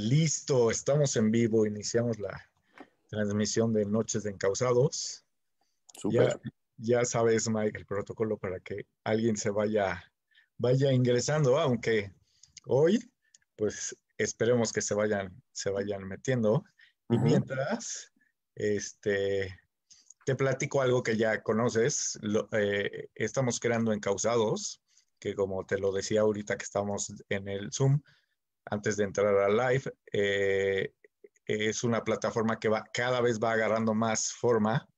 Listo, estamos en vivo, iniciamos la transmisión de Noches de Encausados. Ya, ya, sabes, Mike, el protocolo para que alguien se vaya, vaya ingresando, aunque hoy, pues esperemos que se vayan, se vayan metiendo. Y mientras, este, te platico algo que ya conoces. Eh, estamos creando Encausados, que como te lo decía ahorita que estamos en el Zoom, antes de entrar a live, eh, es una plataforma que va, cada vez va agarrando más forma,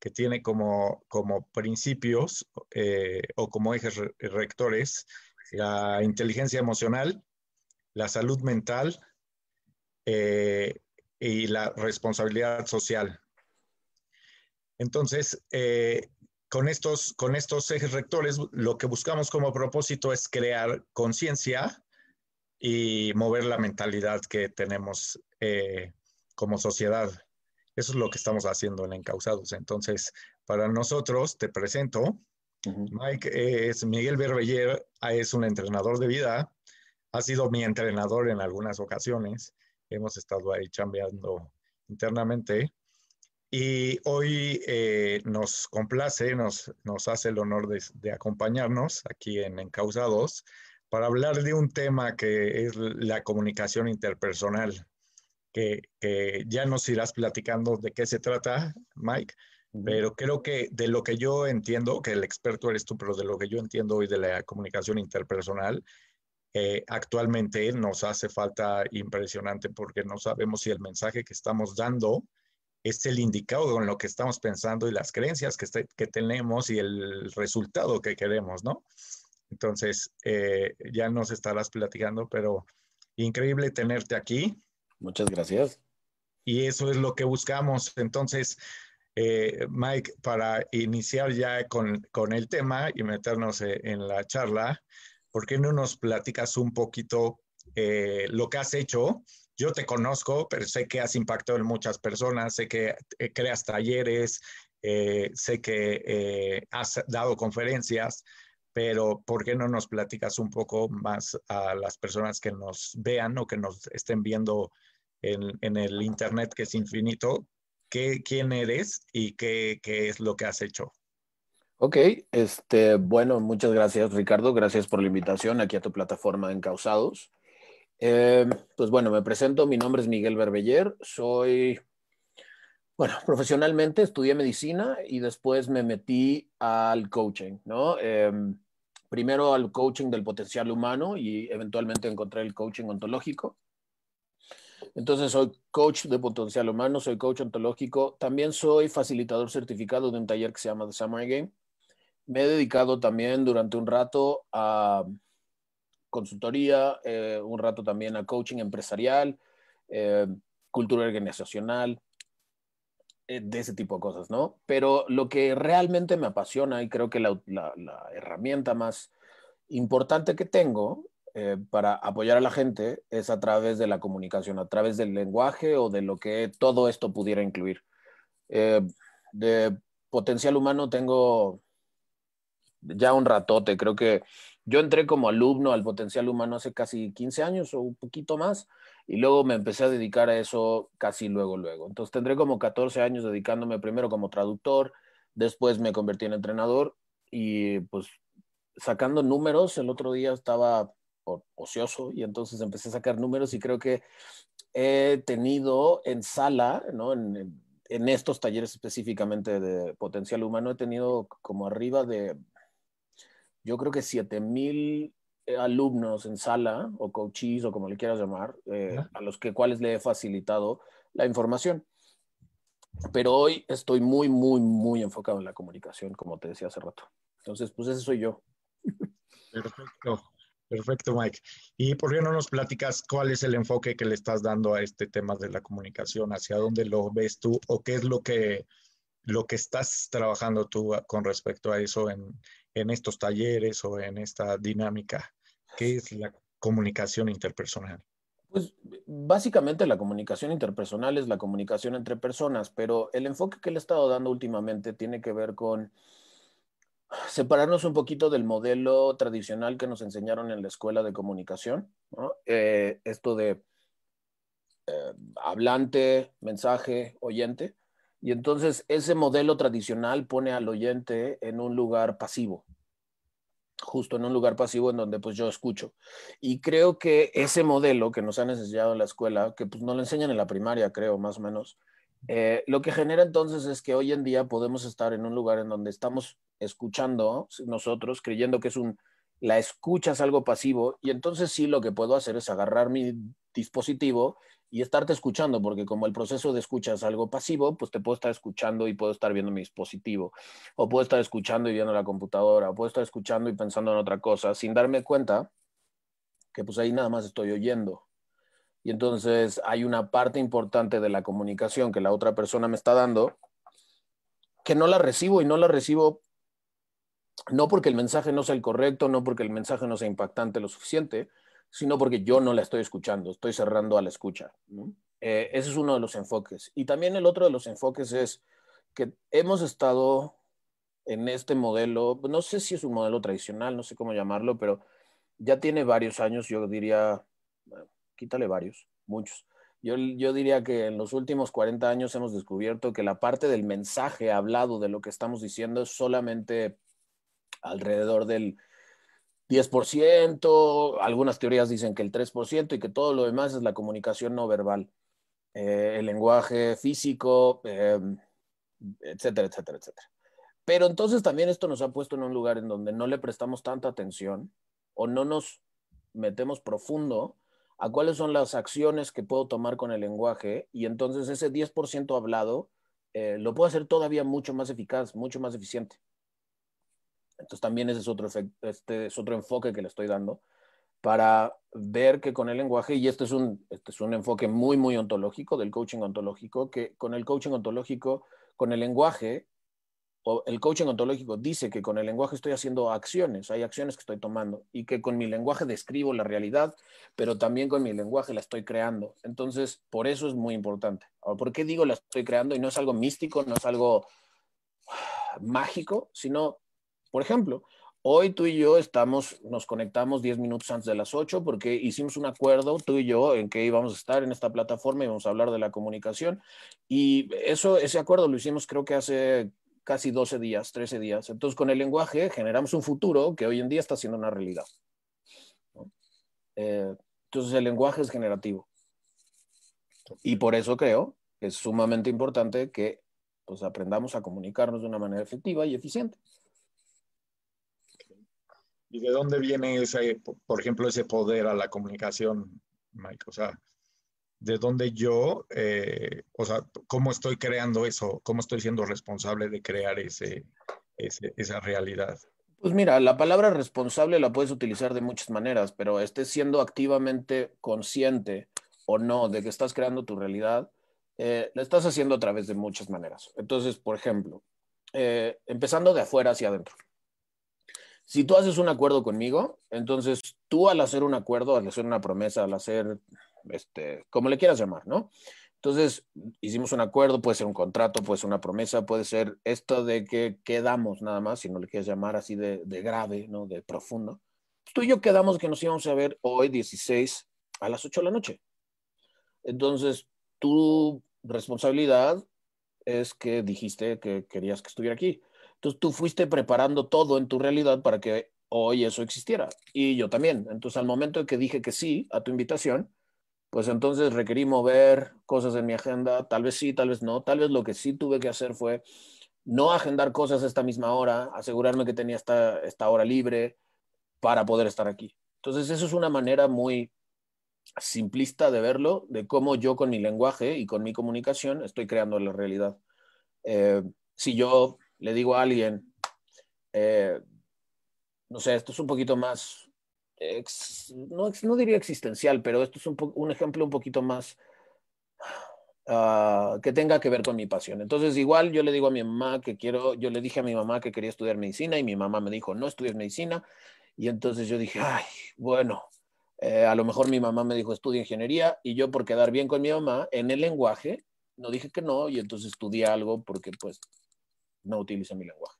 que tiene como, como principios eh, o como ejes rectores la inteligencia emocional, la salud mental eh, y la responsabilidad social. Entonces, con, estos, con estos ejes rectores, lo que buscamos como propósito es crear conciencia y mover la mentalidad que tenemos eh, como sociedad. Eso es lo que estamos haciendo en Encausados. Entonces, para nosotros, te presento, Mike es Miguel Berbeller, es un entrenador de vida, ha sido mi entrenador en algunas ocasiones, hemos estado ahí chambeando internamente y hoy eh, nos complace, nos, nos hace el honor de, de acompañarnos aquí en Encausados para hablar de un tema que es la comunicación interpersonal, que, ya nos irás platicando de qué se trata, Mike, pero creo que de lo que yo entiendo, que el experto eres tú, pero de lo que yo entiendo hoy de la comunicación interpersonal, eh, actualmente nos hace falta impresionante porque no sabemos si el mensaje que estamos dando es el indicado con lo que estamos pensando y las creencias que, que tenemos y el resultado que queremos, ¿no? Entonces, eh, ya nos estarás platicando, pero increíble tenerte aquí. Muchas gracias. Y eso es lo que buscamos. Entonces, eh, Mike, para iniciar ya con, el tema y meternos eh, en la charla, ¿por qué no nos platicas un poquito lo que has hecho? Yo te conozco, pero sé que has impactado en muchas personas, sé que creas talleres, sé que has dado conferencias, pero ¿por qué no nos platicas un poco más a las personas que nos vean o que nos estén viendo en, el Internet, que es infinito? ¿Qué, ¿Quién eres y qué, qué, es lo que has hecho? Ok, este, bueno, muchas gracias Ricardo, gracias por la invitación aquí a tu plataforma Encausados. Eh, pues bueno, me presento, mi nombre es Miguel Berbeller, soy, bueno, profesionalmente estudié medicina y después me metí al coaching, ¿no? Em, primero al coaching del potencial humano y eventualmente encontré el coaching ontológico. Entonces soy coach de potencial humano, soy coach ontológico, también soy facilitador certificado de un taller que se llama The Samurai Game. Me he dedicado también durante un rato a consultoría, eh, un rato también a coaching empresarial, eh, cultura organizacional, de ese tipo de cosas, ¿no? Pero lo que realmente me apasiona y creo que la, herramienta más importante que tengo eh, para apoyar a la gente es a través de la comunicación, a través del lenguaje o de lo que todo esto pudiera incluir. Eh, de potencial humano tengo ya un ratote, creo que yo entré como alumno al potencial humano hace casi 15 años o un poquito más y luego me empecé a dedicar a eso casi luego, luego. Entonces tendré como 14 años dedicándome primero como traductor, después me convertí en entrenador y pues sacando números, el otro día estaba ocioso y entonces empecé a sacar números y creo que he tenido en sala, ¿no? En, en estos talleres específicamente de potencial humano, he tenido como arriba de, yo creo que 7000 eh, alumnos en sala o coaches o como le quieras llamar, eh, a los que cuales le he facilitado la información. Pero hoy estoy muy, muy, muy enfocado en la comunicación, como te decía hace rato. Entonces, pues ese soy yo. Perfecto, perfecto, Mike. ¿Y por qué no nos platicas cuál es el enfoque que le estás dando a este tema de la comunicación? ¿Hacia dónde lo ves tú o qué es lo que, lo que estás trabajando tú con respecto a eso en, en estos talleres o en esta dinámica? ¿Qué es la comunicación interpersonal? Pues básicamente la comunicación interpersonal es la comunicación entre personas, pero el enfoque que le he estado dando últimamente tiene que ver con separarnos un poquito del modelo tradicional que nos enseñaron en la escuela de comunicación, eh, esto de eh, hablante, mensaje, oyente. Y entonces ese modelo tradicional pone al oyente en un lugar pasivo, justo en un lugar pasivo en donde pues yo escucho. Y creo que ese modelo que nos han enseñado en la escuela, que pues no lo enseñan en la primaria, creo, más o menos, eh, lo que genera entonces es que hoy en día podemos estar en un lugar en donde estamos escuchando nosotros, creyendo que es un, la escucha es algo pasivo, y entonces sí lo que puedo hacer es agarrar mi dispositivo y estarte escuchando, porque como el proceso de escucha es algo pasivo, pues te puedo estar escuchando y puedo estar viendo mi dispositivo, o puedo estar escuchando y viendo la computadora, o puedo estar escuchando y pensando en otra cosa, sin darme cuenta que pues ahí nada más estoy oyendo. Y entonces hay una parte importante de la comunicación que la otra persona me está dando que no la recibo y no la recibo no porque el mensaje no sea el correcto, no porque el mensaje no sea impactante lo suficiente, sino porque yo no la estoy escuchando, estoy cerrando a la escucha. Eh, ese es uno de los enfoques. Y también el otro de los enfoques es que hemos estado en este modelo, no sé si es un modelo tradicional, no sé cómo llamarlo, pero ya tiene varios años, yo diría, quítale varios, muchos. Yo, yo, diría que en los últimos 40 años hemos descubierto que la parte del mensaje hablado de lo que estamos diciendo es solamente alrededor del 10%, algunas teorías dicen que el 3% y que todo lo demás es la comunicación no verbal, eh, el lenguaje físico, em, etcétera, etcétera, etcétera. Pero entonces también esto nos ha puesto en un lugar en donde no le prestamos tanta atención o no nos metemos profundo a cuáles son las acciones que puedo tomar con el lenguaje y entonces ese 10% hablado eh, lo puedo hacer todavía mucho más eficaz, mucho más eficiente. Entonces también ese es otro, este es otro enfoque que le estoy dando para ver que con el lenguaje, y este es, un, este es un enfoque muy, muy ontológico del coaching ontológico, que con el coaching ontológico, con el lenguaje, o el coaching ontológico dice que con el lenguaje estoy haciendo acciones, hay acciones que estoy tomando, y que con mi lenguaje describo la realidad, pero también con mi lenguaje la estoy creando. Entonces, por eso es muy importante. Ahora, ¿por qué digo la estoy creando? Y no es algo místico, no es algo mágico, sino por ejemplo, hoy tú y yo estamos, nos conectamos 10 minutos antes de las 8 porque hicimos un acuerdo, tú y yo, en que íbamos a estar en esta plataforma y vamos a hablar de la comunicación. Y eso, ese acuerdo lo hicimos creo que hace casi 12 días, 13 días. Entonces, con el lenguaje generamos un futuro que hoy en día está siendo una realidad. Eh, entonces, el lenguaje es generativo. Y por eso creo que es sumamente importante que pues, aprendamos a comunicarnos de una manera efectiva y eficiente. ¿Y de dónde viene ese, por ejemplo, ese poder a la comunicación, Mike? O sea, ¿de dónde yo, eh, o sea, cómo estoy creando eso? ¿Cómo estoy siendo responsable de crear ese, esa realidad? Pues mira, la palabra responsable la puedes utilizar de muchas maneras, pero estés siendo activamente consciente o no de que estás creando tu realidad, eh, lo estás haciendo a través de muchas maneras. Entonces, por ejemplo, eh, empezando de afuera hacia adentro si tú haces un acuerdo conmigo, entonces tú al hacer un acuerdo, al hacer una promesa, al hacer, este, como le quieras llamar, ¿no? Entonces, hicimos un acuerdo, puede ser un contrato, puede ser una promesa, puede ser esto de que quedamos nada más, si no le quieres llamar así de, grave, ¿no? De profundo. Tú y yo quedamos que nos íbamos a ver hoy 16 a las 8 de la noche. Entonces, tu responsabilidad es que dijiste que querías que estuviera aquí. Entonces tú fuiste preparando todo en tu realidad para que hoy eso existiera. Y yo también. Entonces al momento en que dije que sí a tu invitación, pues entonces requerí mover cosas en mi agenda. Tal vez sí, tal vez no. Tal vez lo que sí tuve que hacer fue no agendar cosas esta misma hora, asegurarme que tenía esta, esta hora libre para poder estar aquí. Entonces eso es una manera muy simplista de verlo, de cómo yo con mi lenguaje y con mi comunicación estoy creando la realidad. Eh, si yo le digo a alguien, eh, no sé, esto es un poquito más, no, diría existencial, pero esto es un, ejemplo un poquito más ah, que tenga que ver con mi pasión. Entonces, igual yo le digo a mi mamá que quiero, yo le dije a mi mamá que quería estudiar medicina y mi mamá me dijo, no estudies medicina. Y entonces yo dije, ay, bueno, eh, a lo mejor mi mamá me dijo, estudia ingeniería y yo por quedar bien con mi mamá en el lenguaje, no dije que no y entonces estudié algo porque pues no utiliza mi lenguaje.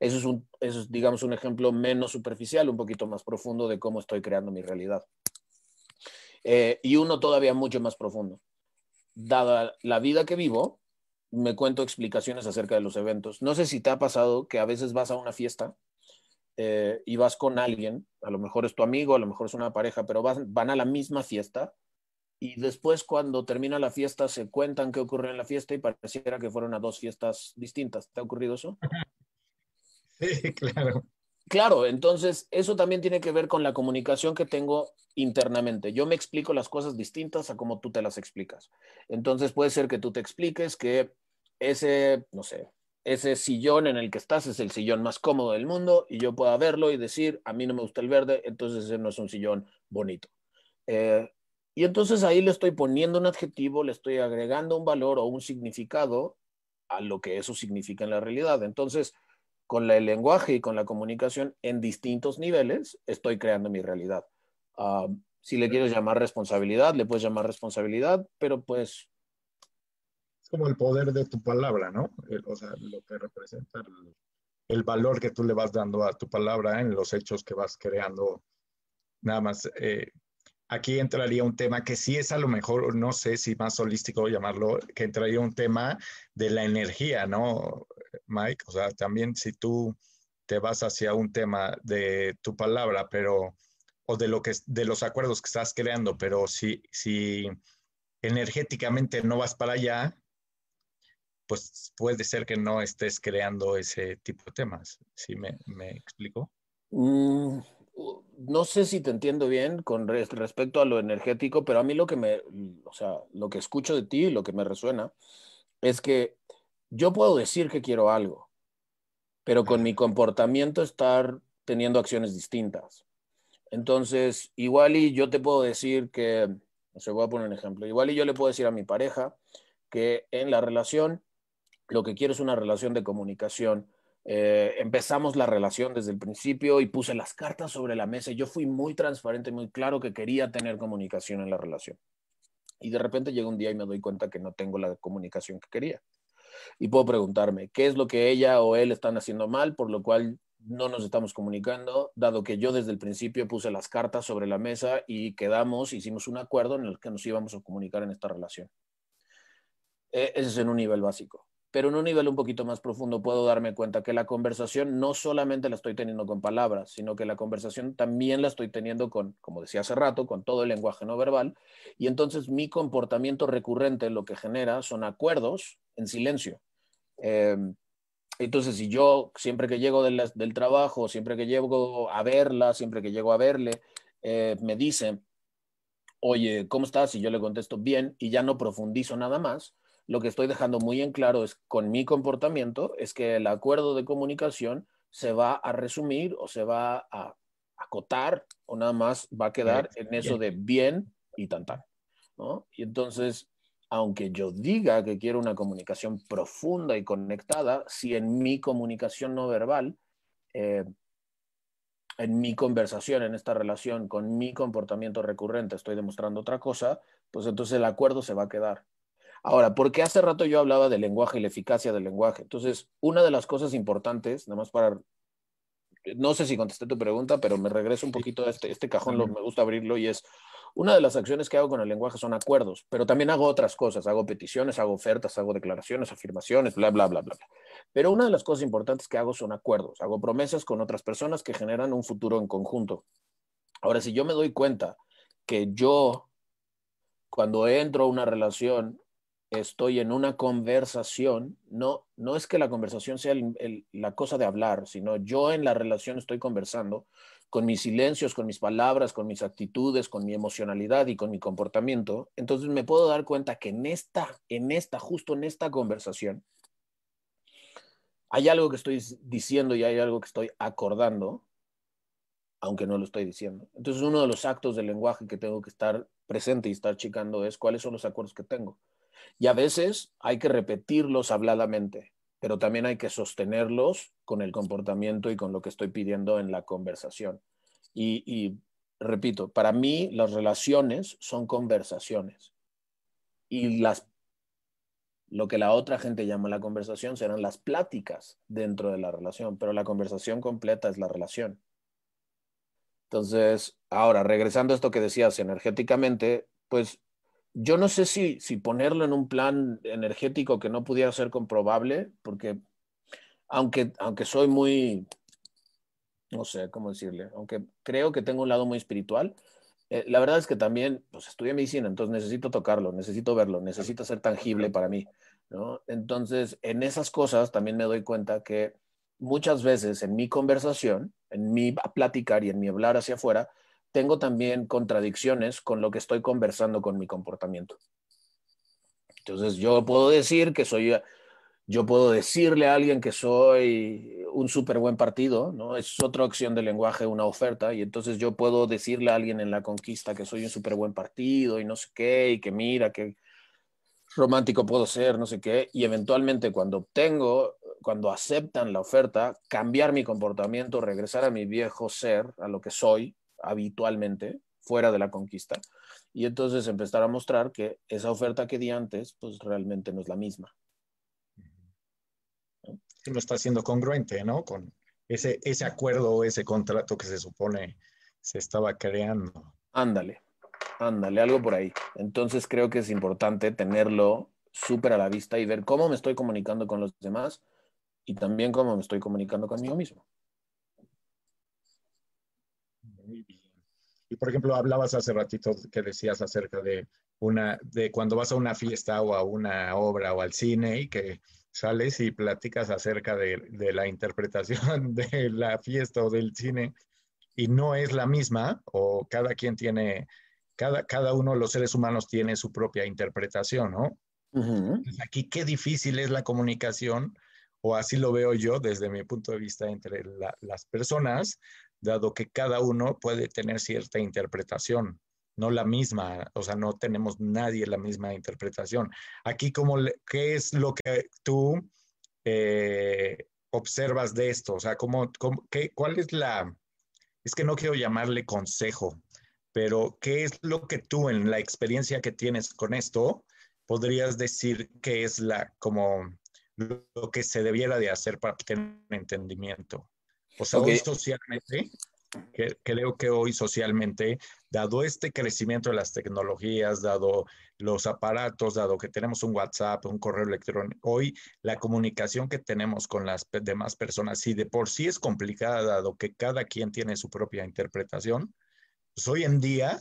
Eso, es un, digamos, un ejemplo menos superficial, un poquito más profundo de cómo estoy creando mi realidad. Eh, y uno todavía mucho más profundo. Dada la vida que vivo, me cuento explicaciones acerca de los eventos. No sé si te ha pasado que a veces vas a una fiesta eh, y vas con alguien, a lo mejor es tu amigo, a lo mejor es una pareja, pero van a la misma fiesta y después cuando termina la fiesta se cuentan qué ocurrió en la fiesta y pareciera que fueron a dos fiestas distintas. ¿Te ha ocurrido eso? Sí, claro. Claro, entonces eso también tiene que ver con la comunicación que tengo internamente. Yo me explico las cosas distintas a como tú te las explicas. Entonces puede ser que tú te expliques que ese, no sé, ese sillón en el que estás es el sillón más cómodo del mundo y yo pueda verlo y decir, a mí no me gusta el verde, entonces ese no es un sillón bonito. Eh, y entonces ahí le estoy poniendo un adjetivo, le estoy agregando un valor o un significado a lo que eso significa en la realidad. Entonces, con el lenguaje y con la comunicación en distintos niveles, estoy creando mi realidad. Ah, si le quieres llamar responsabilidad, le puedes llamar responsabilidad, pero pues... Es como el poder de tu palabra, ¿no? o sea, lo que representa el, valor que tú le vas dando a tu palabra en los hechos que vas creando. Nada más, eh, aquí entraría un tema que sí es a lo mejor, no sé si más holístico llamarlo, que entraría un tema de la energía, ¿no, Mike? O sea, también si tú te vas hacia un tema de tu palabra, pero, o de lo que, de los acuerdos que estás creando, pero si, si energéticamente no vas para allá, pues puede ser que no estés creando ese tipo de temas. ¿Sí me, me explico? Mm, no sé si te entiendo bien con respecto a lo energético, pero a mí lo que me, o sea, lo que escucho de ti, lo que me resuena, es que yo puedo decir que quiero algo, pero con mi comportamiento estar teniendo acciones distintas. Entonces, igual y yo te puedo decir que, no sé, voy a poner un ejemplo, igual y yo le puedo decir a mi pareja que en la relación lo que quiero es una relación de comunicación eh, empezamos la relación desde el principio y puse las cartas sobre la mesa. Yo fui muy transparente, muy claro que quería tener comunicación en la relación. Y de repente llega un día y me doy cuenta que no tengo la comunicación que quería. Y puedo preguntarme, ¿qué es lo que ella o él están haciendo mal, por lo cual no nos estamos comunicando, dado que yo desde el principio puse las cartas sobre la mesa y quedamos, hicimos un acuerdo en el que nos íbamos a comunicar en esta relación. E, ese es en un nivel básico pero en un nivel un poquito más profundo puedo darme cuenta que la conversación no solamente la estoy teniendo con palabras, sino que la conversación también la estoy teniendo con, como decía hace rato, con todo el lenguaje no verbal. Y entonces mi comportamiento recurrente lo que genera son acuerdos en silencio. Em, entonces, si yo siempre que llego del, trabajo, siempre que llego a verla, siempre que llego a verle, eh, me dice, oye, ¿cómo estás? Y yo le contesto bien y ya no profundizo nada más, lo que estoy dejando muy en claro es con mi comportamiento es que el acuerdo de comunicación se va a resumir o se va a acotar o nada más va a quedar en eso de bien y tan tan. ¿no? Y entonces, aunque yo diga que quiero una comunicación profunda y conectada, si en mi comunicación no verbal, eh, en mi conversación, en esta relación, con mi comportamiento recurrente, estoy demostrando otra cosa, pues entonces el acuerdo se va a quedar. Ahora, porque hace rato yo hablaba del lenguaje y la eficacia del lenguaje. Entonces, una de las cosas importantes, nada más para, no sé si contesté tu pregunta, pero me regreso un poquito a este, este cajón, lo, me gusta abrirlo y es, una de las acciones que hago con el lenguaje son acuerdos, pero también hago otras cosas, hago peticiones, hago ofertas, hago declaraciones, afirmaciones, bla, bla, bla, bla. Pero una de las cosas importantes que hago son acuerdos, hago promesas con otras personas que generan un futuro en conjunto. Ahora, si yo me doy cuenta que yo, cuando entro a una relación, estoy en una conversación, no, no es que la conversación sea la cosa de hablar, sino yo en la relación estoy conversando con mis silencios, con mis palabras, con mis actitudes, con mi emocionalidad y con mi comportamiento, entonces me puedo dar cuenta que en esta, en esta, justo en esta conversación, hay algo que estoy diciendo y hay algo que estoy acordando, aunque no lo estoy diciendo. Entonces uno de los actos del lenguaje que tengo que estar presente y estar checando es cuáles son los acuerdos que tengo. Y a veces hay que repetirlos habladamente, pero también hay que sostenerlos con el comportamiento y con lo que estoy pidiendo en la conversación. Y, repito, para mí las relaciones son conversaciones. Y las, lo que la otra gente llama la conversación serán las pláticas dentro de la relación, pero la conversación completa es la relación. Entonces, ahora, regresando a esto que decías energéticamente, pues yo no sé si, si ponerlo en un plan energético que no pudiera ser comprobable, porque aunque, aunque soy muy, no sé cómo decirle, aunque creo que tengo un lado muy espiritual, eh, la verdad es que también pues, estudié medicina, entonces necesito tocarlo, necesito verlo, necesita ser tangible para mí. ¿no? Entonces, en esas cosas también me doy cuenta que muchas veces en mi conversación, en mi platicar y en mi hablar hacia afuera, tengo también contradicciones con lo que estoy conversando con mi comportamiento. Entonces yo puedo decir que soy, yo puedo decirle a alguien que soy un súper buen partido, ¿no? Es otra opción de lenguaje, una oferta, y entonces yo puedo decirle a alguien en la conquista que soy un súper buen partido y no sé qué, y que mira, que romántico puedo ser, no sé qué, y eventualmente cuando obtengo, cuando aceptan la oferta, cambiar mi comportamiento, regresar a mi viejo ser, a lo que soy habitualmente, fuera de la conquista, y entonces empezar a mostrar que esa oferta que di antes, pues realmente no es la misma. no está siendo congruente, ¿no? Con ese, ese acuerdo, ese contrato que se supone se estaba creando. Ándale, Ándale, algo por ahí. Entonces creo que es importante tenerlo súper a la vista y ver cómo me estoy comunicando con los demás y también cómo me estoy comunicando conmigo mismo. Muy bien. Y por ejemplo, hablabas hace ratito que decías acerca de una, de cuando vas a una fiesta o a una obra o al cine y que sales y platicas acerca de, de la interpretación de la fiesta o del cine y no es la misma o cada quien tiene cada, uno de los seres humanos tiene su propia interpretación, ¿no? Aquí qué difícil es la comunicación, o así lo veo yo desde mi punto de vista entre las personas, dado que cada uno puede tener cierta interpretación, no la misma, o sea, no tenemos nadie la misma interpretación. Aquí, como, ¿qué es lo que tú eh, observas de esto? O sea, ¿cómo, qué, ¿cuál es la, es que no quiero llamarle consejo, pero ¿qué es lo que tú en la experiencia que tienes con esto podrías decir que es la como lo que se debiera de hacer para tener entendimiento? O sea, hoy socialmente, que, creo que hoy socialmente, dado este crecimiento de las tecnologías, dado los aparatos, dado que tenemos un WhatsApp, un correo electrónico, hoy la comunicación que tenemos con las demás personas, si de por sí es complicada, dado que cada quien tiene su propia interpretación, pues, hoy en día,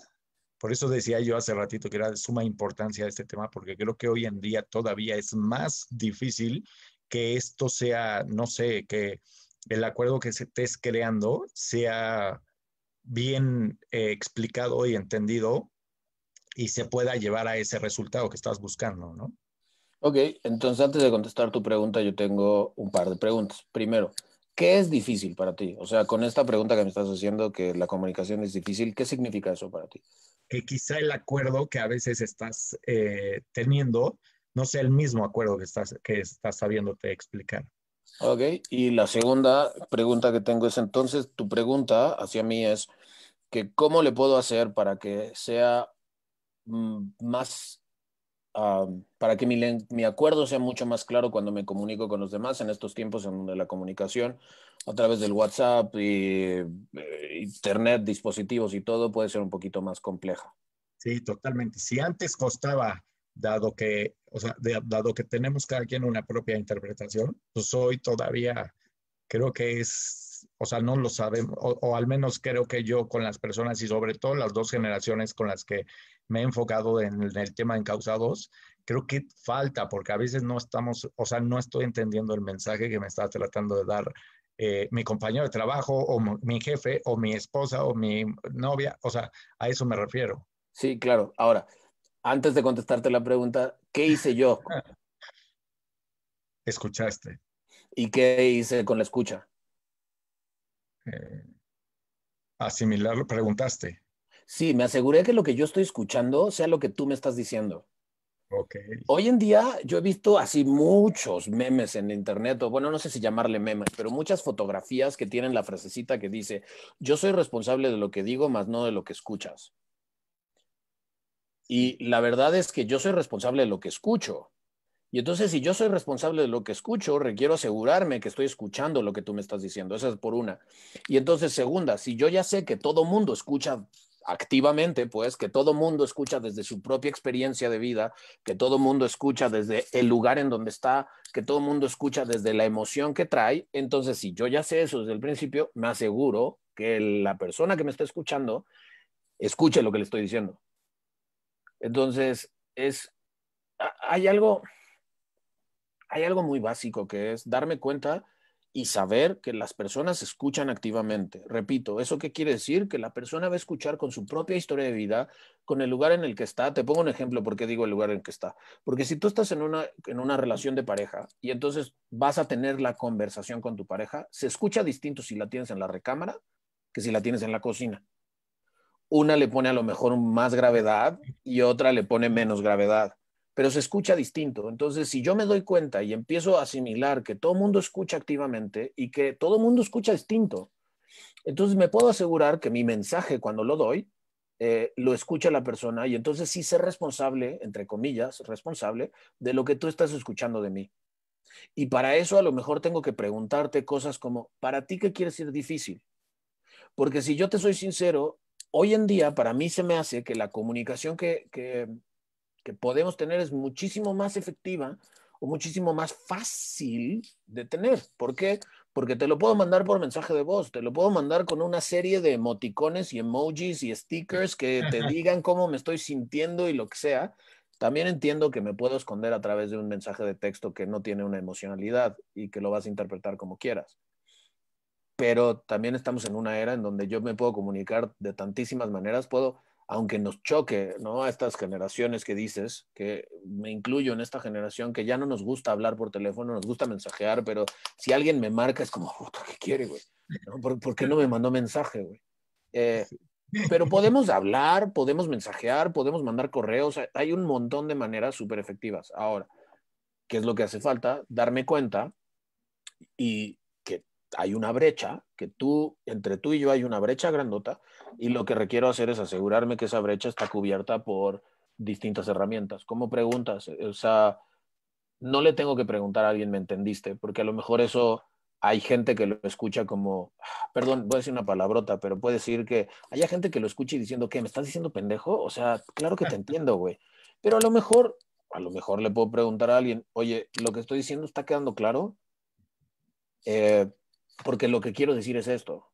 por eso decía yo hace ratito que era de suma importancia este tema, porque creo que hoy en día todavía es más difícil que esto sea, no sé, que el acuerdo que se estés creando sea bien eh, explicado y entendido y se pueda llevar a ese resultado que estás buscando, ¿no? Ok, entonces antes de contestar tu pregunta, yo tengo un par de preguntas. Primero, ¿Qué es difícil para ti? O sea, con esta pregunta que me estás haciendo, que la comunicación es difícil, ¿qué significa eso para ti? Que quizá el acuerdo que a veces estás eh, teniendo no sea el mismo acuerdo que estás, que estás sabiéndote explicar. Ok, y la segunda pregunta que tengo es entonces, tu pregunta hacia mí es que cómo le puedo hacer para que sea mm, más para que mi, acuerdo sea mucho más claro cuando me comunico con los demás en estos tiempos en donde la comunicación a través del WhatsApp y eh, Internet, dispositivos y todo puede ser un poquito más compleja. Sí, totalmente. Si antes costaba, dado que, o sea, dado que tenemos cada quien una propia interpretación, pues hoy todavía creo que es, o sea, no lo sabemos, o, al menos creo que yo con las personas y sobre todo las dos generaciones con las que me he enfocado en, el tema de encausados, creo que falta, porque a veces no estamos, o sea, no estoy entendiendo el mensaje que me está tratando de dar eh, mi compañero de trabajo o mi jefe o mi esposa o mi novia, o sea, a eso me refiero. Sí, claro. Ahora, antes de contestarte la pregunta, ¿qué hice yo? Escuchaste. ¿Y qué hice con la escucha? Eh, asimilarlo, preguntaste. Sí, me aseguré que lo que yo estoy escuchando sea lo que tú me estás diciendo. Okay. Hoy en día yo he visto así muchos memes en internet, o bueno, no sé si llamarle memes, pero muchas fotografías que tienen la frasecita que dice, yo soy responsable de lo que digo, más no de lo que escuchas. Y la verdad es que yo soy responsable de lo que escucho, Y entonces, si yo soy responsable de lo que escucho, requiero asegurarme que estoy escuchando lo que tú me estás diciendo. Esa es por una. Y entonces, segunda, si yo ya sé que todo mundo escucha activamente, pues, que todo mundo escucha desde su propia experiencia de vida, que todo mundo escucha desde el lugar en donde está, que todo mundo escucha desde la emoción que trae, entonces, si yo ya sé eso desde el principio, me aseguro que la persona que me está escuchando escuche lo que le estoy diciendo. Entonces, es, hay algo, hay algo muy básico que es darme cuenta y saber que las personas escuchan activamente. Repito, ¿eso qué quiere decir? Que la persona va a escuchar con su propia historia de vida, con el lugar en el que está. Te pongo un ejemplo, ¿por qué digo el lugar en el que está? Porque si tú estás en una, en una relación de pareja y entonces vas a tener la conversación con tu pareja, se escucha distinto si la tienes en la recámara que si la tienes en la cocina. Una le pone a lo mejor más gravedad y otra le pone menos gravedad pero se escucha distinto. Entonces, si yo me doy cuenta y empiezo a asimilar que todo el mundo escucha activamente y que todo el mundo escucha distinto, entonces me puedo asegurar que mi mensaje cuando lo doy, eh, lo escucha la persona y entonces sí ser responsable, entre comillas, responsable de lo que tú estás escuchando de mí. Y para eso a lo mejor tengo que preguntarte cosas como, ¿para ti qué quiere decir difícil? Porque si yo te soy sincero, hoy en día para mí se me hace que la comunicación que, que, que podemos tener es muchísimo más efectiva o muchísimo más fácil de tener. ¿Por qué? Porque te lo puedo mandar por mensaje de voz, te lo puedo mandar con una serie de emoticones y emojis y stickers que te digan cómo me estoy sintiendo y lo que sea. También entiendo que me puedo esconder a través de un mensaje de texto que no tiene una emocionalidad y que lo vas a interpretar como quieras. Pero también estamos en una era en donde yo me puedo comunicar de tantísimas maneras, puedo aunque nos choque, ¿no? A estas generaciones que dices, que me incluyo en esta generación, que ya no nos gusta hablar por teléfono, nos gusta mensajear, pero si alguien me marca es como, ¿qué quiere, güey? ¿Por, qué no me mandó mensaje, güey? Eh, pero podemos hablar, podemos mensajear, podemos mandar correos, hay un montón de maneras súper efectivas. Ahora, ¿qué es lo que hace falta? Darme cuenta y hay una brecha, que tú, entre tú y yo hay una brecha grandota, y lo que requiero hacer es asegurarme que esa brecha está cubierta por distintas herramientas. ¿Cómo preguntas? O sea, no le tengo que preguntar a alguien, ¿me entendiste? Porque a lo mejor eso hay gente que lo escucha como, perdón, voy a decir una palabrota, pero puede decir que haya gente que lo escucha y diciendo, ¿qué? ¿Me estás diciendo pendejo? O sea, claro que te entiendo, güey. Pero a lo mejor, a lo mejor le puedo preguntar a alguien, oye, ¿lo que estoy diciendo está quedando claro? Eh, porque lo que quiero decir es esto.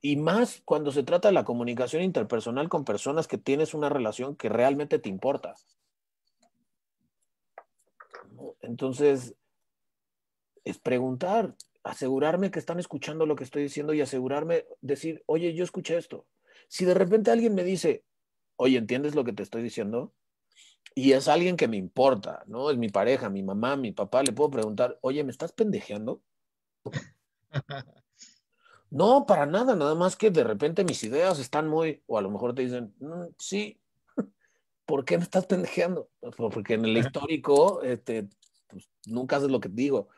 Y más cuando se trata de la comunicación interpersonal con personas que tienes una relación que realmente te importa. Entonces, es preguntar, asegurarme que están escuchando lo que estoy diciendo y asegurarme, decir, oye, yo escuché esto. Si de repente alguien me dice, oye, ¿entiendes lo que te estoy diciendo? Y es alguien que me importa, ¿no? Es mi pareja, mi mamá, mi papá, le puedo preguntar, oye, ¿me estás pendejeando? No, para nada, nada más que de repente mis ideas están muy, o a lo mejor te dicen, mm, sí, ¿por qué me estás pendejeando? Porque en el histórico este, pues, nunca haces lo que digo.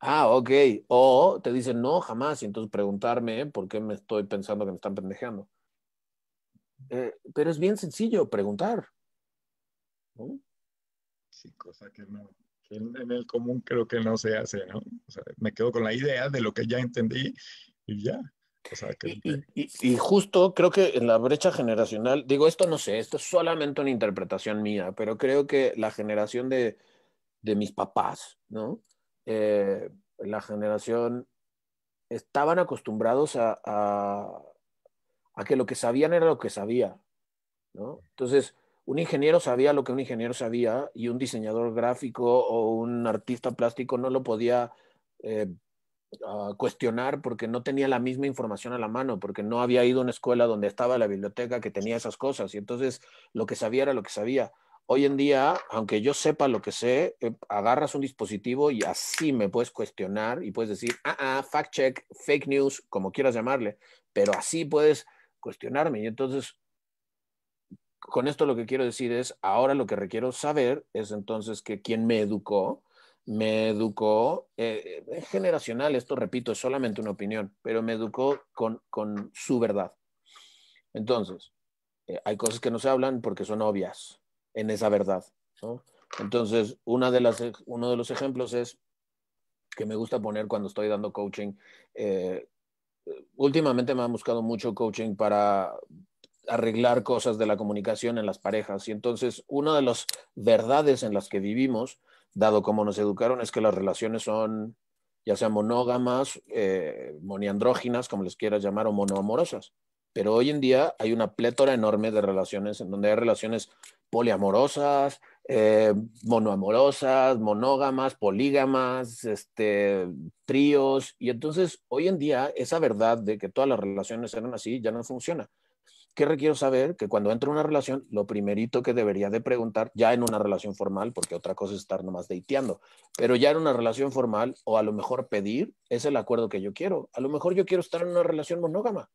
Ah, ok. O te dicen, no, jamás. Y entonces preguntarme por qué me estoy pensando que me están pendejeando. Eh, pero es bien sencillo preguntar. Sí, cosa que no, en, el común creo que no se hace, ¿no? O sea, me quedo con la idea de lo que ya entendí y ya. O sea, que... y, justo creo que en la brecha generacional, digo, esto no sé, esto es solamente una interpretación mía, pero creo que la generación de, de mis papás, ¿no? Eh, la generación estaban acostumbrados a, a, a, que lo que sabían era lo que sabía, ¿no? Entonces, un ingeniero sabía lo que un ingeniero sabía y un diseñador gráfico o un artista plástico no lo podía eh, ah, cuestionar porque no tenía la misma información a la mano, porque no había ido a una escuela donde estaba la biblioteca que tenía esas cosas y entonces lo que sabía era lo que sabía. Hoy en día, aunque yo sepa lo que sé, eh, agarras un dispositivo y así me puedes cuestionar y puedes decir, ah, ah, fact check, fake news, como quieras llamarle, pero así puedes cuestionarme. Y entonces con esto lo que quiero decir es, ahora lo que requiero saber es entonces que quien me educó, me educó, eh, eh, generacional, esto repito, es solamente una opinión, pero me educó con, su verdad. Entonces, eh, hay cosas que no se hablan porque son obvias en esa verdad, Entonces, una de las, uno de los ejemplos es que me gusta poner cuando estoy dando coaching. Eh, últimamente me han buscado mucho coaching para arreglar cosas de la comunicación en las parejas. Y entonces, una de las verdades en las que vivimos, dado como nos educaron, es que las relaciones son ya sean monógamas, eh, moniandróginas, como les quieras llamar, o monoamorosas. Pero hoy en día hay una plétora enorme de relaciones en donde hay relaciones poliamorosas, eh, monoamorosas, monógamas, polígamas, este, tríos. Y entonces hoy en día esa verdad de que todas las relaciones eran así ya no funciona. ¿Qué requiero saber? Que cuando entro en una relación, lo primerito que debería de preguntar, ya en una relación formal, porque otra cosa es estar nomás dateando, pero ya en una relación formal, o a lo mejor pedir, es el acuerdo que yo quiero. A lo mejor yo quiero estar en una relación monógama.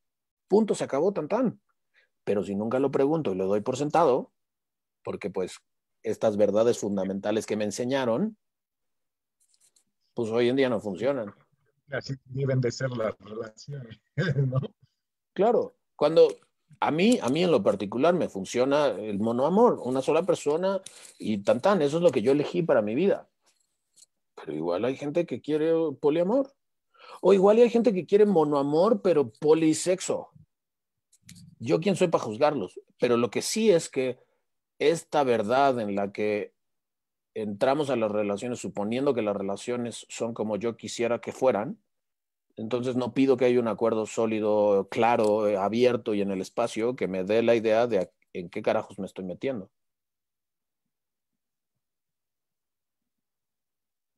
Punto, se acabó tan tan. Pero si nunca lo pregunto y lo doy por sentado, porque pues estas verdades fundamentales que me enseñaron, pues hoy en día no funcionan. Así deben de ser las relaciones, ¿no? Claro, cuando a mí, a mí en lo particular me funciona el monoamor, una sola persona y tan tan, eso es lo que yo elegí para mi vida. Pero igual hay gente que quiere poliamor. O igual hay gente que quiere monoamor, pero polisexo. Yo quién soy para juzgarlos, pero lo que sí es que esta verdad en la que entramos a las relaciones suponiendo que las relaciones son como yo quisiera que fueran, entonces no pido que haya un acuerdo sólido, claro, eh, abierto y en el espacio que me dé la idea de en qué carajos me estoy metiendo.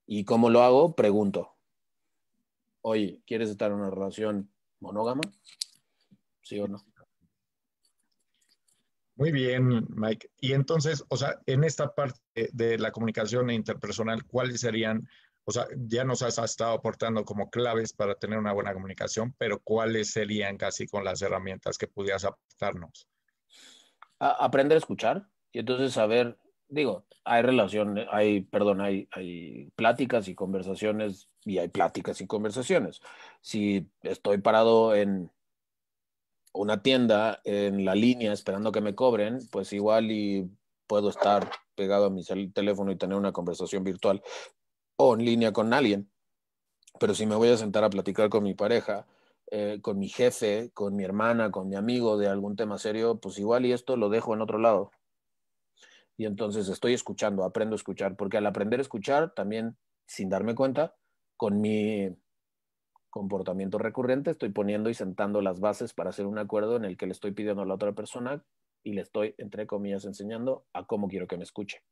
¿Y cómo lo hago? Pregunto. Oye, ¿quieres estar en una relación monógama? ¿Sí o no? Muy bien, Mike. Y entonces, o sea, en esta parte de la comunicación interpersonal, ¿cuáles serían o sea, ya nos has estado aportando como claves para tener una buena comunicación, pero ¿cuáles serían casi con las herramientas que pudieras aportarnos? aprender a escuchar y entonces saber, digo, hay relación, hay, perdón, hay, hay pláticas y conversaciones y hay pláticas y conversaciones. Si estoy parado en una tienda, en la línea, esperando que me cobren, pues igual y puedo estar pegado a mi teléfono y tener una conversación virtual o en línea con alguien. Pero si me voy a sentar a platicar con mi pareja, eh, con mi jefe, con mi hermana, con mi amigo de algún tema serio, pues igual y esto lo dejo en otro lado. Y entonces estoy escuchando, aprendo a escuchar, porque al aprender a escuchar, también sin darme cuenta, con mi comportamiento recurrente, estoy poniendo y sentando las bases para hacer un acuerdo en el que le estoy pidiendo a la otra persona y le estoy, entre comillas, enseñando a cómo quiero que me escuche.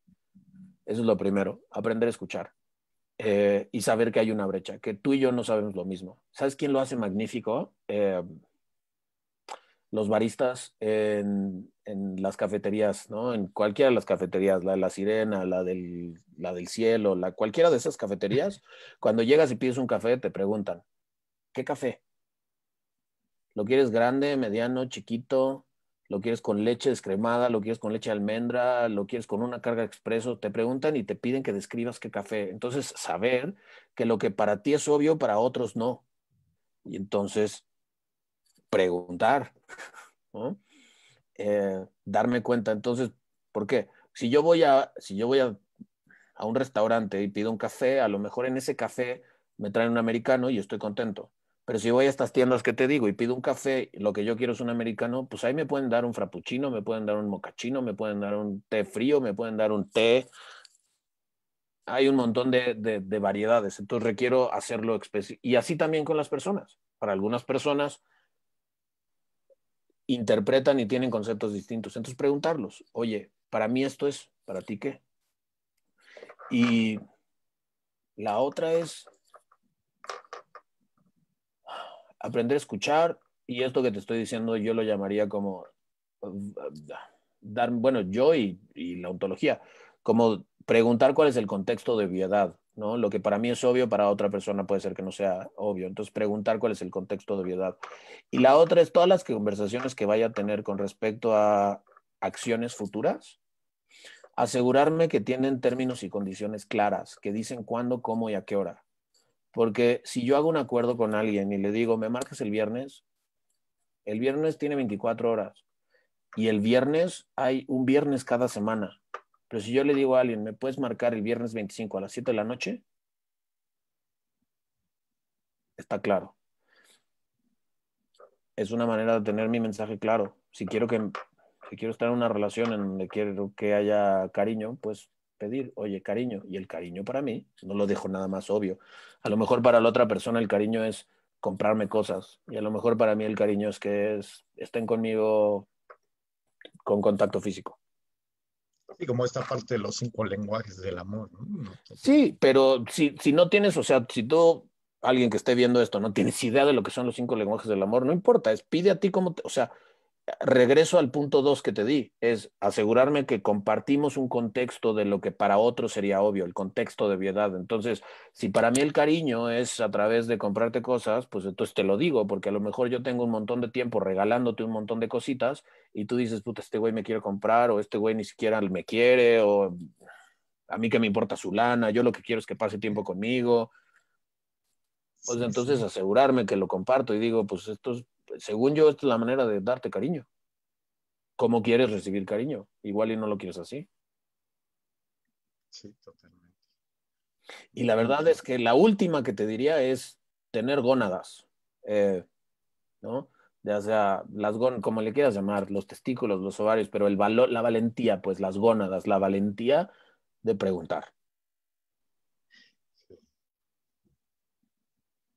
Eso es lo primero, aprender a escuchar. Eh, y saber que hay una brecha, que tú y yo no sabemos lo mismo. ¿Sabes quién lo hace magnífico? Eh, los baristas en, las cafeterías, ¿no? En cualquiera de las cafeterías, la de la Sirena, la del, la del Cielo, la, cualquiera de esas cafeterías, cuando llegas y pides un café, te preguntan, ¿qué café? ¿Lo quieres grande, mediano, chiquito? Lo quieres con leche descremada, lo quieres con leche de almendra, lo quieres con una carga expreso, te preguntan y te piden que describas qué café. Entonces, saber que lo que para ti es obvio, para otros no. Y entonces, preguntar, eh, darme cuenta. Entonces, ¿por qué? Si yo voy a, si yo voy a, a un restaurante y pido un café, a lo mejor en ese café me traen un americano y estoy contento. Pero si voy a estas tiendas que te digo y pido un café, lo que yo quiero es un americano, pues ahí me pueden dar un frappuccino, me pueden dar un mocachino, me pueden dar un té frío, me pueden dar un té. Hay un montón de, de, variedades, entonces requiero hacerlo Y así también con las personas. Para algunas personas interpretan y tienen conceptos distintos. Entonces preguntarlos, oye, para mí esto es, ¿para ti qué? Y la otra es aprender a escuchar y esto que te estoy diciendo yo lo llamaría como dar, bueno, yo y, la ontología, como preguntar cuál es el contexto de obviedad, ¿no? Lo que para mí es obvio, para otra persona puede ser que no sea obvio. Entonces, preguntar cuál es el contexto de obviedad. Y la otra es todas las conversaciones que vaya a tener con respecto a acciones futuras, asegurarme que tienen términos y condiciones claras, que dicen cuándo, cómo y a qué hora. Porque si yo hago un acuerdo con alguien y le digo, me marcas el viernes, el viernes tiene 24 horas y el viernes hay un viernes cada semana. Pero si yo le digo a alguien, ¿me puedes marcar el viernes 25 a las 7 de la noche? Está claro. Es una manera de tener mi mensaje claro. Si quiero que si quiero estar en una relación en donde quiero que haya cariño, pues pedir, oye, cariño. Y el cariño para mí, no lo dejo nada más obvio. A lo mejor para la otra persona el cariño es comprarme cosas. Y a lo mejor para mí el cariño es que estén conmigo con contacto físico. Y como esta parte de los cinco lenguajes del amor. Sí, pero si, si no tienes, o sea, si tú, alguien que esté viendo esto, no tienes idea de lo que son los cinco lenguajes del amor, no importa, es pide a ti como, o sea, regreso al punto dos que te di, es asegurarme que compartimos un contexto de lo que para otros sería obvio, el contexto de viedad. Entonces, si para mí el cariño es a través de comprarte cosas, pues entonces te lo digo, porque a lo mejor yo tengo un montón de tiempo regalándote un montón de cositas y tú dices, puta, este güey me quiere comprar o este güey ni siquiera me quiere o a mí que me importa su lana, yo lo que quiero es que pase tiempo conmigo. Pues entonces asegurarme que lo comparto y digo, pues esto es según yo, esta es la manera de darte cariño. ¿Cómo quieres recibir cariño? Igual y no lo quieres así. Sí, totalmente. Y la verdad es que la última que te diría es tener gónadas, eh, ¿no? Ya sea las gónadas, como le quieras llamar, los testículos, los ovarios, pero el valor, la valentía, pues las gónadas, la valentía de preguntar.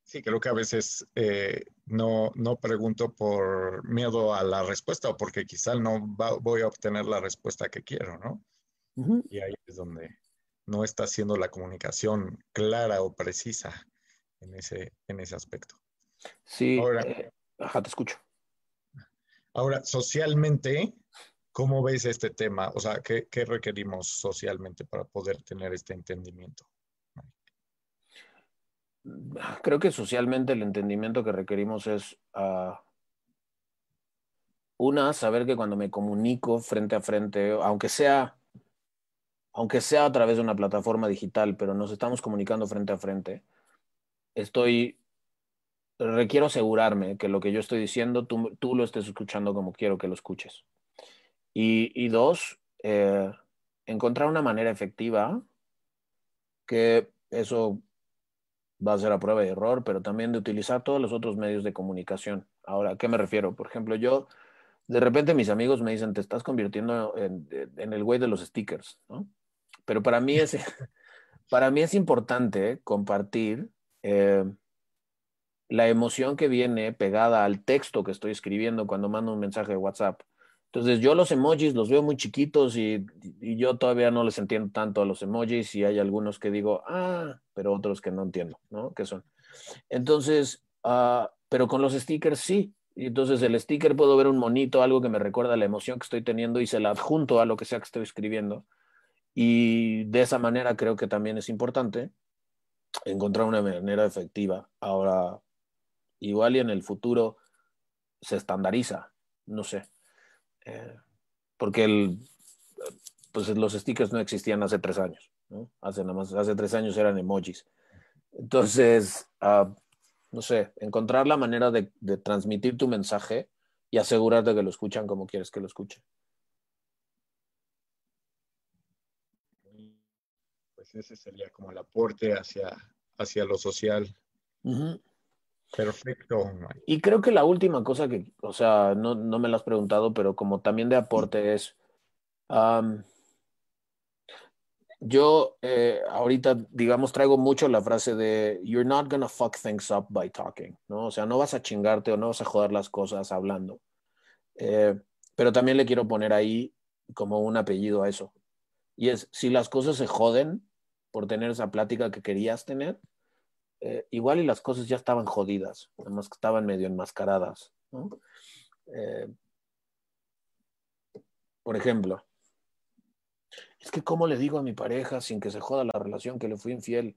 Sí, creo que a veces eh, no, no pregunto por miedo a la respuesta o porque quizá no voy a obtener la respuesta que quiero, ¿no? Y ahí es donde no está haciendo la comunicación clara o precisa en ese, en ese aspecto. Sí, ahora, eh, ajá, te escucho. Ahora, socialmente, ¿cómo ves este tema? O sea, ¿qué, qué requerimos socialmente para poder tener este entendimiento? Creo que socialmente el entendimiento que requerimos es, ah, una, saber que cuando me comunico frente a frente, aunque sea, aunque sea a través de una plataforma digital, pero nos estamos comunicando frente a frente, estoy, requiero asegurarme que lo que yo estoy diciendo, tú, tú lo estés escuchando como quiero que lo escuches. Y, dos, eh, encontrar una manera efectiva que eso va a ser a prueba y error, pero también de utilizar todos los otros medios de comunicación. Ahora, ¿a qué me refiero? Por ejemplo, yo, de repente mis amigos me dicen, te estás convirtiendo en, el güey de los stickers, ¿no? Pero para mí es, para mí es importante compartir eh, la emoción que viene pegada al texto que estoy escribiendo cuando mando un mensaje de WhatsApp. Entonces yo los emojis los veo muy chiquitos y, yo todavía no les entiendo tanto a los emojis y hay algunos que digo, ah, pero otros que no entiendo, ¿no? ¿Qué son? Entonces, ah, pero con los stickers sí. Y entonces el sticker puedo ver un monito, algo que me recuerda la emoción que estoy teniendo y se la adjunto a lo que sea que estoy escribiendo. Y de esa manera creo que también es importante encontrar una manera efectiva. Ahora, igual y en el futuro se estandariza, no sé. Eh, porque el, pues los stickers no existían hace tres años, ¿no? Hace, nada más, hace tres años eran emojis. Entonces, ah, no sé, encontrar la manera de, transmitir tu mensaje y asegurarte que lo escuchan como quieres que lo escuchen. Pues ese sería como el aporte hacia, hacia lo social. Perfecto. Y creo que la última cosa que, o sea, no, me la has preguntado, pero como también de aporte es, yo eh, ahorita, digamos, traigo mucho la frase de, you're not gonna fuck things up by talking, ¿no? O sea, no vas a chingarte o no vas a joder las cosas hablando. Eh, pero también le quiero poner ahí como un apellido a eso. Y es, si las cosas se joden por tener esa plática que querías tener, eh, igual y las cosas ya estaban jodidas, además estaban medio enmascaradas. Eh, por ejemplo, es que cómo le digo a mi pareja sin que se joda la relación que le fui infiel.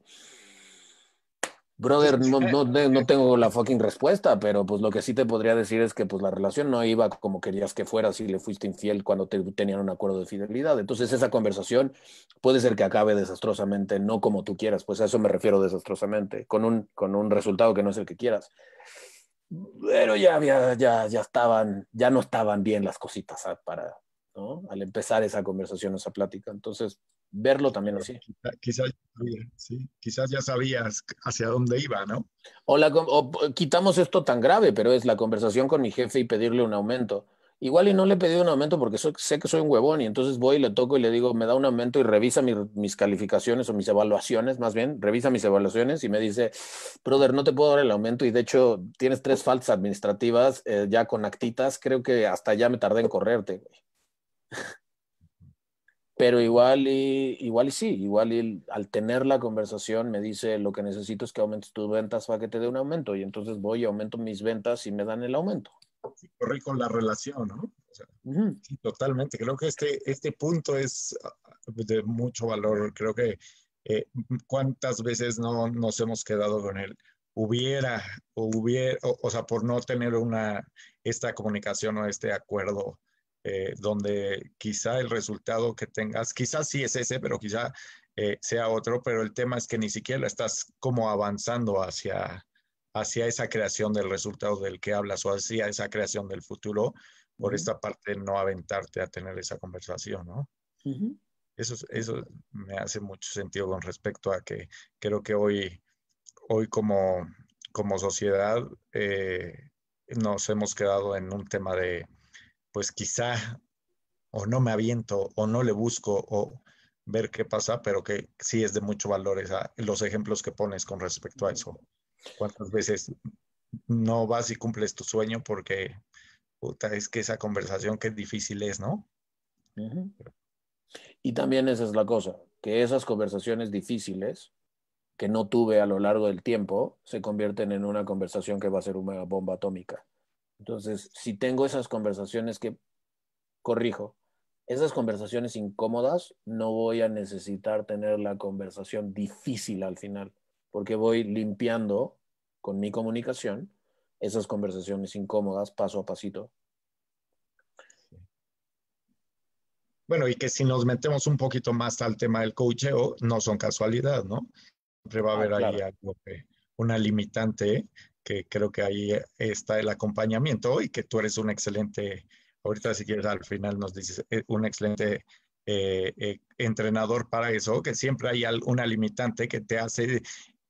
Brother, no, no, tengo la fucking respuesta, pero pues lo que sí te podría decir es que pues la relación no iba como querías que fuera si le fuiste infiel cuando te, tenían un acuerdo de fidelidad. Entonces esa conversación puede ser que acabe desastrosamente, no como tú quieras, pues a eso me refiero desastrosamente, con un, con un resultado que no es el que quieras. Pero ya, ya, ya, ya estaban, ya no estaban bien las cositas ¿sabes? para, ¿no? Al empezar esa conversación, esa plática. Entonces, verlo también así. Quizás, sí, quizás ya sabías hacia dónde iba, ¿no? O, la, o quitamos esto tan grave, pero es la conversación con mi jefe y pedirle un aumento. Igual y no le he pedido un aumento porque sé que soy un huevón y entonces voy y le toco y le digo, me da un aumento y revisa mis calificaciones o mis evaluaciones, más bien, revisa mis evaluaciones y me dice, brother, no te puedo dar el aumento y de hecho tienes tres faltas administrativas eh, ya con actitas, creo que hasta ya me tardé en correrte. Pero igual y, igual y sí, igual y al tener la conversación me dice, lo que necesito es que aumentes tus ventas para que te dé un aumento y entonces voy y aumento mis ventas y me dan el aumento correr con la relación, ¿no? sí, totalmente. Creo que este, este punto es ah, de mucho valor. Creo que eh, cuántas veces no nos hemos quedado con él hubiera o hubiera, o, sea, por no tener una, esta comunicación o este acuerdo eh, donde quizá el resultado que tengas, quizás sí es ese, pero quizá eh, sea otro, pero el tema es que ni siquiera estás como avanzando hacia, hacia esa creación del resultado del que hablas o hacia esa creación del futuro, por esta parte no aventarte a tener esa conversación, ¿no? eso, eso me hace mucho sentido con respecto a que creo que hoy, hoy como, como sociedad eh, nos hemos quedado en un tema de, pues quizá o no me aviento o no le busco o ver qué pasa, pero que sí es de mucho valor esa, los ejemplos que pones con respecto a eso. ¿Cuántas veces no vas y cumples tu sueño porque puta, es que esa conversación que difícil es, ¿no? Y también esa es la cosa, que esas conversaciones difíciles que no tuve a lo largo del tiempo se convierten en una conversación que va a ser una bomba atómica. Entonces, si tengo esas conversaciones que, corrijo, esas conversaciones incómodas, no voy a necesitar tener la conversación difícil al final porque voy limpiando con mi comunicación esas conversaciones incómodas paso a pasito. Bueno, y que si nos metemos un poquito más al tema del coacheo, no son casualidad, ¿no? Siempre va a ah, haber ahí algo una limitante, que creo que ahí está el acompañamiento y que tú eres un excelente, ahorita si quieres al final nos dices, eh, un excelente eh, eh, entrenador para eso, que siempre hay una limitante que te hace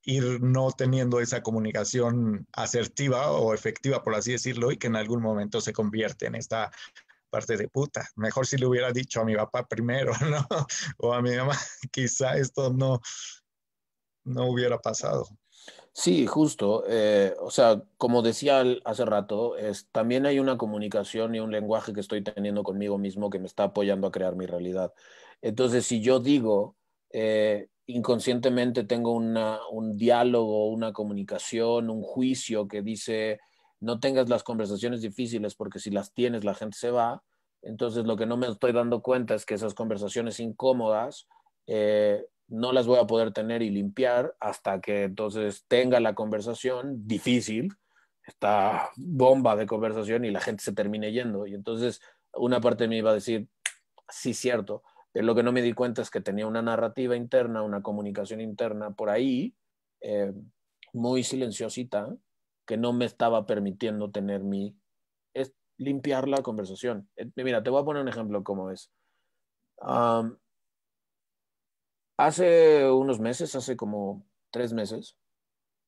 ir no teniendo esa comunicación asertiva o efectiva, por así decirlo, y que en algún momento se convierte en esta parte de puta. Mejor si le hubiera dicho a mi papá primero, ¿no? O a mi mamá, quizá esto no, no hubiera pasado. Sí, justo. Eh, o sea, como decía hace rato, es, también hay una comunicación y un lenguaje que estoy teniendo conmigo mismo que me está apoyando a crear mi realidad. Entonces, si yo digo, eh, inconscientemente tengo un diálogo, una comunicación, un juicio que dice, no tengas las conversaciones difíciles porque si las tienes la gente se va. Entonces lo que no me estoy dando cuenta es que esas conversaciones incómodas eh, no las voy a poder tener y limpiar hasta que entonces tenga la conversación difícil, esta bomba de conversación y la gente se termine yendo. Y entonces una parte de mí va a decir, sí, cierto, lo que no me di cuenta es que tenía una narrativa interna, una comunicación interna por ahí, eh, muy silenciosita, que no me estaba permitiendo tener mi... Es limpiar la conversación. Eh, mira, te voy a poner un ejemplo cómo es. Hace unos meses, hace como tres meses,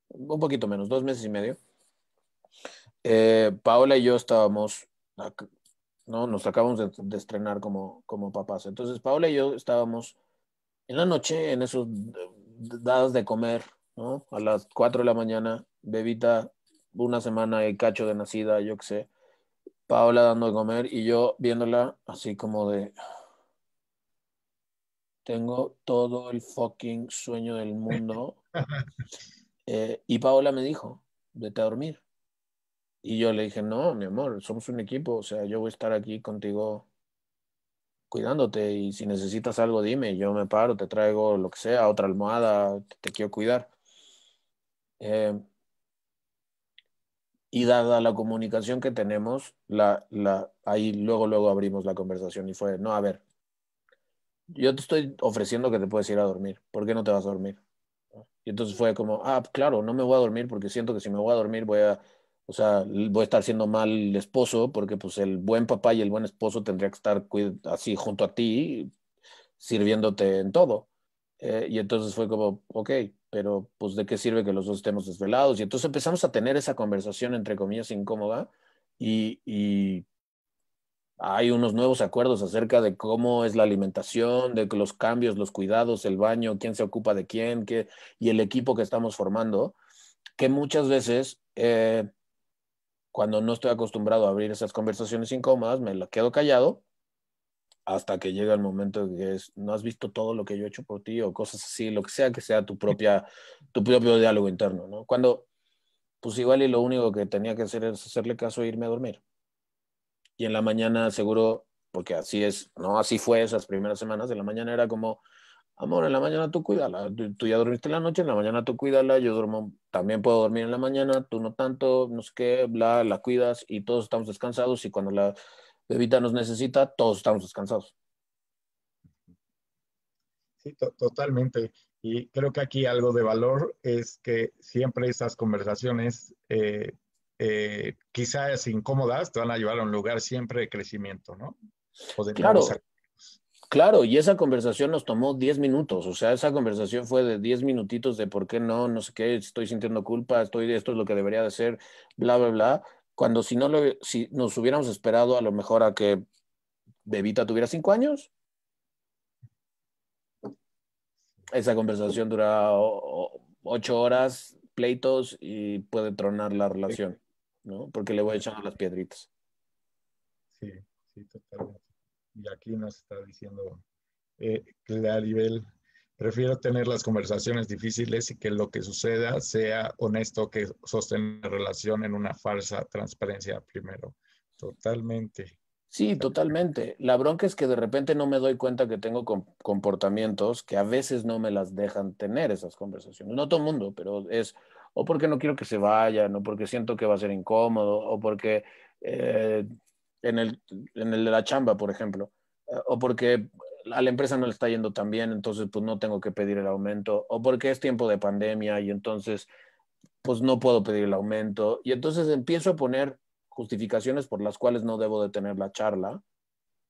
un poquito menos, dos meses y medio, eh, Paola y yo estábamos ¿no? Nos acabamos de, estrenar como, como papás. Entonces, Paola y yo estábamos en la noche en esos dados de comer, ¿no? A las 4 de la mañana, bebita, una semana y cacho de nacida, yo qué sé. Paola dando de comer y yo viéndola así como de... Tengo todo el fucking sueño del mundo. Eh, y Paola me dijo, vete a dormir. Y yo le dije, no, mi amor, somos un equipo, o sea, yo voy a estar aquí contigo cuidándote y si necesitas algo, dime, yo me paro, te traigo lo que sea, otra almohada, te, quiero cuidar. Eh, y dada la comunicación que tenemos, la, la, ahí luego, luego abrimos la conversación y fue, no, a ver, yo te estoy ofreciendo que te puedes ir a dormir, ¿por qué no te vas a dormir? Y entonces fue como, ah, claro, no me voy a dormir porque siento que si me voy a dormir voy a O sea, voy a estar siendo mal esposo porque pues el buen papá y el buen esposo tendría que estar así junto a ti, sirviéndote en todo. Eh, y entonces fue como, ok, pero pues de qué sirve que los dos estemos desvelados. Y entonces empezamos a tener esa conversación, entre comillas, incómoda y, y hay unos nuevos acuerdos acerca de cómo es la alimentación, de los cambios, los cuidados, el baño, quién se ocupa de quién, qué, y el equipo que estamos formando, que muchas veces, eh, cuando no estoy acostumbrado a abrir esas conversaciones incómodas, me lo quedo callado hasta que llega el momento de que es, no has visto todo lo que yo he hecho por ti o cosas así, lo que sea que sea tu, propia, tu propio diálogo interno, ¿no? Cuando, pues igual y lo único que tenía que hacer es hacerle caso e irme a dormir y en la mañana seguro, porque así es, ¿no? Así fue esas primeras semanas, en la mañana era como, amor, en la mañana tú cuídala, tú, ya dormiste la noche, en la mañana tú cuídala, yo duermo, también puedo dormir en la mañana, tú no tanto, no sé qué, bla, la cuidas y todos estamos descansados y cuando la bebita nos necesita, todos estamos descansados. Sí, totalmente. Y creo que aquí algo de valor es que siempre esas conversaciones eh, eh, quizás incómodas, te van a llevar a un lugar siempre de crecimiento, ¿no? claro. Claro, y esa conversación nos tomó 10 minutos, o sea, esa conversación fue de 10 minutitos de por qué no, no sé qué, estoy sintiendo culpa, estoy esto es lo que debería de ser, bla, bla, bla. Cuando si no lo, si nos hubiéramos esperado a lo mejor a que Bebita tuviera 5 años, esa conversación dura 8 horas, pleitos y puede tronar la relación. ¿No? Porque le voy echando las piedritas. Sí, sí, totalmente. Y aquí nos está diciendo eh, Claribel, prefiero tener las conversaciones difíciles y que lo que suceda sea honesto que sostener la relación en una falsa transparencia primero. Totalmente. Sí, totalmente. La bronca es que de repente no me doy cuenta que tengo comportamientos que a veces no me las dejan tener esas conversaciones. No todo el mundo, pero es o porque no quiero que se vayan, o porque siento que va a ser incómodo, o porque eh, en, el, en el de la chamba, por ejemplo, eh, o porque a la empresa no le está yendo tan bien, entonces pues no tengo que pedir el aumento, o porque es tiempo de pandemia y entonces pues no puedo pedir el aumento, y entonces empiezo a poner justificaciones por las cuales no debo de tener la charla,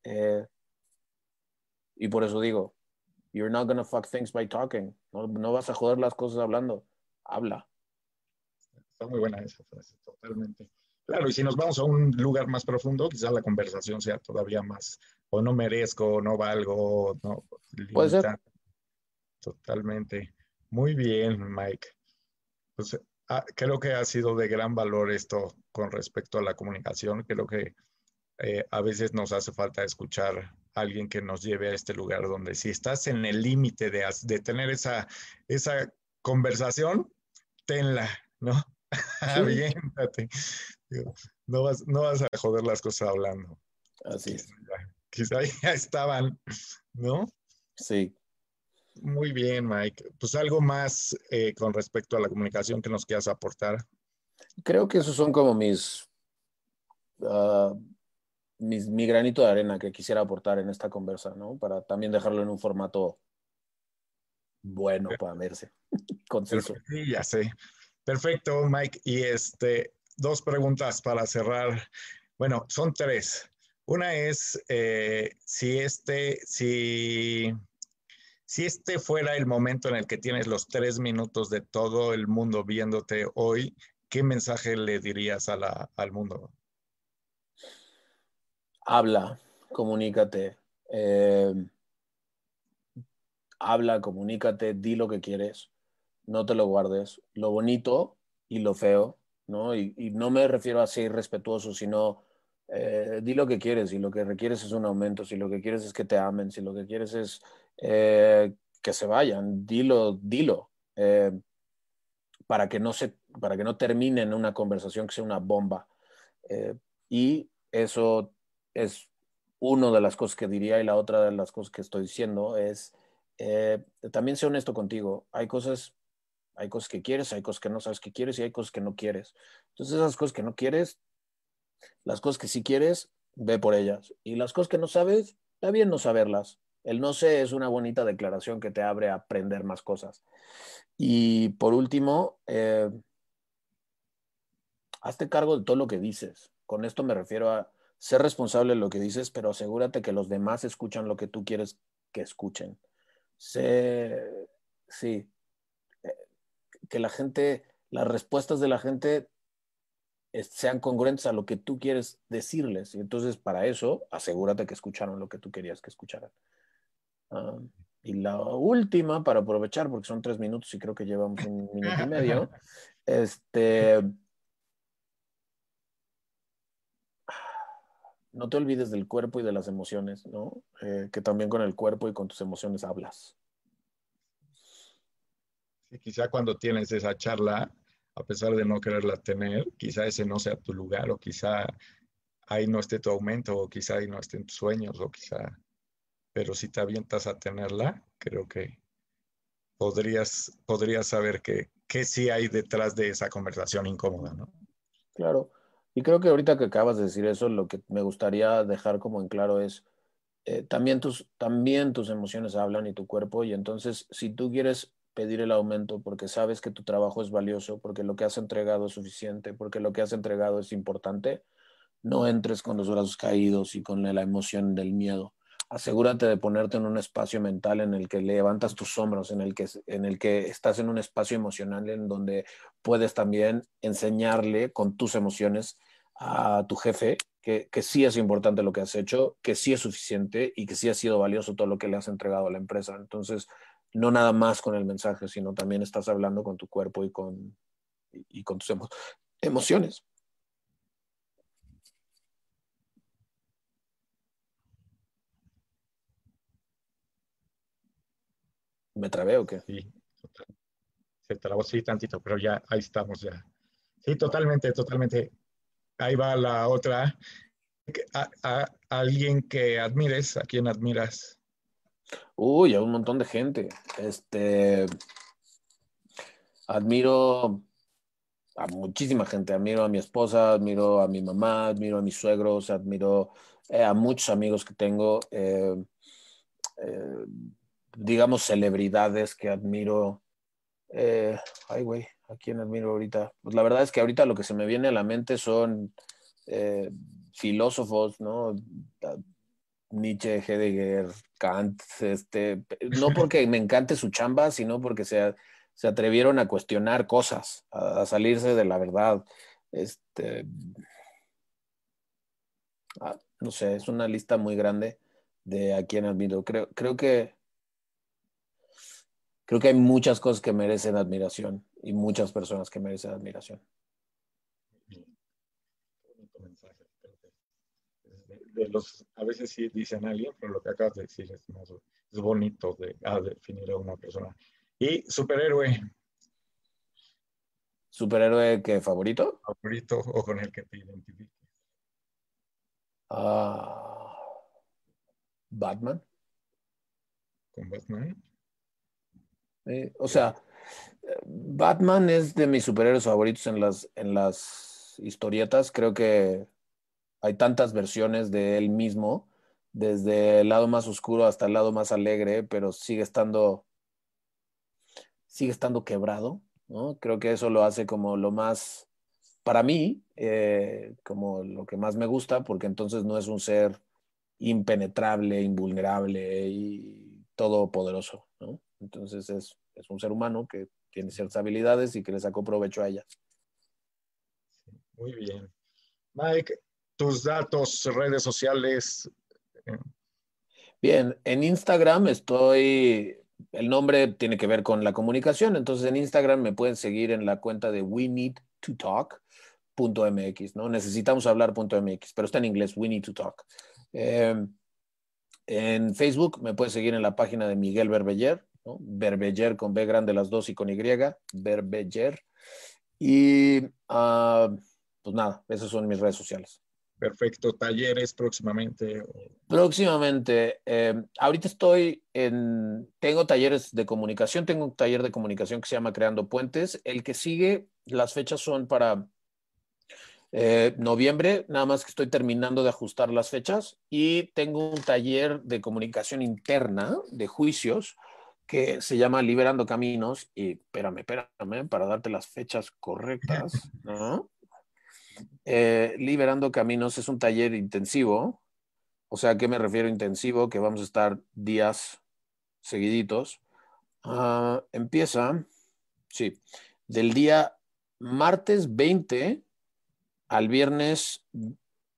eh, y por eso digo, you're not gonna fuck things by talking, no, no vas a joder las cosas hablando, habla muy buena esa frase, totalmente. Claro, y si nos vamos a un lugar más profundo, quizás la conversación sea todavía más, o no merezco, no valgo, no. Puede ser. Totalmente. Muy bien, Mike. Pues ah, creo que ha sido de gran valor esto con respecto a la comunicación. Creo que eh, a veces nos hace falta escuchar a alguien que nos lleve a este lugar donde si estás en el límite de, de tener esa, esa conversación, tenla, ¿no? Aviéntate. No vas, no vas a joder las cosas hablando. Así es. Quizá ya estaban, ¿no? Sí. Muy bien, Mike. Pues algo más eh, con respecto a la comunicación que nos quieras aportar. Creo que esos son como mis, ah, mis, mi granito de arena que quisiera aportar en esta conversa, ¿no? Para también dejarlo en un formato bueno para verse, conciso. Sí, ya sé. Perfecto, Mike. Y este, dos preguntas para cerrar. Bueno, son tres. Una es eh, si este, si, si este fuera el momento en el que tienes los tres minutos de todo el mundo viéndote hoy, ¿qué mensaje le dirías al mundo? Habla, comunícate. Eh, habla, comunícate, di lo que quieres no te lo guardes. Lo bonito y lo feo, ¿no? Y, no me refiero a ser respetuoso, sino eh, di lo que quieres. Si lo que requieres es un aumento, si lo que quieres es que te amen, si lo que quieres es eh, que se vayan, dilo, dilo. Eh, para que no se, para que no termine en una conversación que sea una bomba. y eso es una de las cosas que diría y la otra de las cosas que estoy diciendo es también sé honesto contigo. Hay cosas hay cosas que quieres, hay cosas que no sabes que quieres y hay cosas que no quieres. Entonces esas cosas que no quieres, las cosas que sí quieres, ve por ellas. Y las cosas que no sabes, está bien no saberlas. El no sé es una bonita declaración que te abre a aprender más cosas. Y por último, eh, hazte cargo de todo lo que dices. Con esto me refiero a ser responsable de lo que dices, pero asegúrate que los demás escuchan lo que tú quieres que escuchen. Sé, sí, que la gente, las respuestas de la gente sean congruentes a lo que tú quieres decirles. Y entonces, para eso, asegúrate que escucharon lo que tú querías que escucharan. Ah, y la última, para aprovechar, porque son tres minutos y creo que llevamos un minuto y medio, este, no te olvides del cuerpo y de las emociones, ¿no? Eh, que también con el cuerpo y con tus emociones hablas. Quizá cuando tienes esa charla, a pesar de no quererla tener, quizá ese no sea tu lugar o quizá ahí no esté tu aumento o quizá ahí no estén tus sueños o quizá, pero si te avientas a tenerla, creo que podrías, podrías saber que, que sí hay detrás de esa conversación incómoda, ¿no? Claro. Y creo que ahorita que acabas de decir eso, lo que me gustaría dejar como en claro es, eh, también, tus, también tus emociones hablan y tu cuerpo, y entonces si tú quieres pedir el aumento porque sabes que tu trabajo es valioso, porque lo que has entregado es suficiente, porque lo que has entregado es importante, no entres con los brazos caídos y con la emoción del miedo asegúrate de ponerte en un espacio mental en el que levantas tus hombros, en el que, en el que estás en un espacio emocional en donde puedes también enseñarle con tus emociones a tu jefe que, que sí es importante lo que has hecho, que sí es suficiente y que sí ha sido valioso todo lo que le has entregado a la empresa. Entonces, no nada más con el mensaje, sino también estás hablando con tu cuerpo y con, y con tus emociones. ¿Me trabé o qué? Sí, se trabó, sí, tantito, pero ya, ahí estamos ya. Sí, totalmente, totalmente. Ahí va la otra. A, alguien que admires, ¿a quién admiras? Uy, a un montón de gente. Este, admiro a muchísima gente. Admiro a mi esposa, admiro a mi mamá, admiro a mis suegros, admiro eh, a muchos amigos que tengo. Eh, eh, digamos, celebridades que admiro. Ay, güey, ¿a quién admiro ahorita? Pues la verdad es que ahorita lo que se me viene a la mente son filósofos, ¿no? Nietzsche, Heidegger, Kant, este, no porque me encante su chamba, sino porque se, se atrevieron a cuestionar cosas, a, salirse de la verdad. Este, ah, no sé, es una lista muy grande de a quién admiro. Creo, creo que creo que hay muchas cosas que merecen admiración y muchas personas que merecen admiración. De, los, a veces sí dicen alguien, pero lo que acabas de decir es, es bonito de definir a una persona. Y superhéroe. ¿Superhéroe que favorito? Favorito o con el que te identifiques. Ah, Batman. ¿Con Batman? Eh, o sea, Batman es de mis superhéroes favoritos en las, en las historietas. Creo que hay tantas versiones de él mismo, desde el lado más oscuro hasta el lado más alegre, pero sigue estando, sigue estando quebrado. ¿no? Creo que eso lo hace como lo más, para mí, eh, como lo que más me gusta, porque entonces no es un ser impenetrable, invulnerable y todopoderoso. ¿no? Entonces es, un ser humano que tiene ciertas habilidades y que le sacó provecho a ellas. Muy bien. Mike, tus datos, redes sociales. Bien, en Instagram estoy, el nombre tiene que ver con la comunicación, entonces en Instagram me pueden seguir en la cuenta de we need to talk. .mx, ¿no? Necesitamos hablar.mx, pero está en inglés, we need to talk. Eh, en Facebook me pueden seguir en la página de Miguel Berbeller, ¿no? Berbeller con B grande las dos y con Y, Berbeller. Y ah, pues nada, esas son mis redes sociales. Perfecto. ¿Talleres próximamente? Próximamente. Eh, ahorita estoy en, tengo talleres de comunicación, tengo un taller de comunicación que se llama Creando Puentes. El que sigue, las fechas son para eh, noviembre, nada más que estoy terminando de ajustar las fechas y tengo un taller de comunicación interna de juicios que se llama Liberando Caminos y espérame, espérame, para darte las fechas correctas, ¿no? Eh, Liberando Caminos es un taller intensivo. O sea, ¿a qué me refiero intensivo? Que vamos a estar días seguiditos. Ah, empieza, sí, del día martes 20 al viernes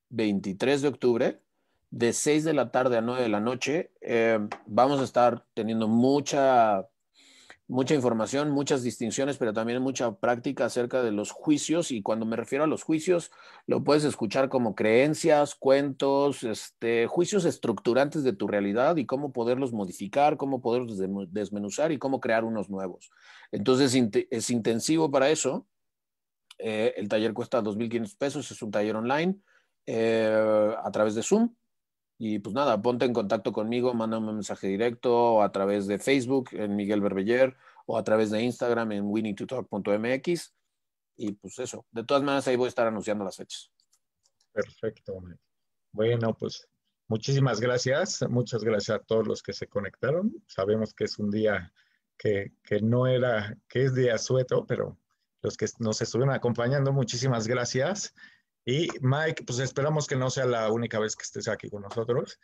23 de octubre, de 6 de la tarde a 9 de la noche. Eh, vamos a estar teniendo mucha mucha información, muchas distinciones, pero también mucha práctica acerca de los juicios. Y cuando me refiero a los juicios, lo puedes escuchar como creencias, cuentos, este, juicios estructurantes de tu realidad y cómo poderlos modificar, cómo poderlos desmenuzar y cómo crear unos nuevos. Entonces es intensivo para eso. Eh, el taller cuesta 2.500 pesos, es un taller online eh, a través de Zoom. Y pues nada, ponte en contacto conmigo, mándame un mensaje directo a través de Facebook en Miguel Berbeller o a través de Instagram en winning2talk.mx. Y pues eso, de todas maneras ahí voy a estar anunciando las fechas. Perfecto. Bueno, pues muchísimas gracias. Muchas gracias a todos los que se conectaron. Sabemos que es un día que, que no era, que es día sueto, pero los que nos estuvieron acompañando, muchísimas gracias. Y Mike, pues esperamos que no sea la única vez que estés aquí con nosotros.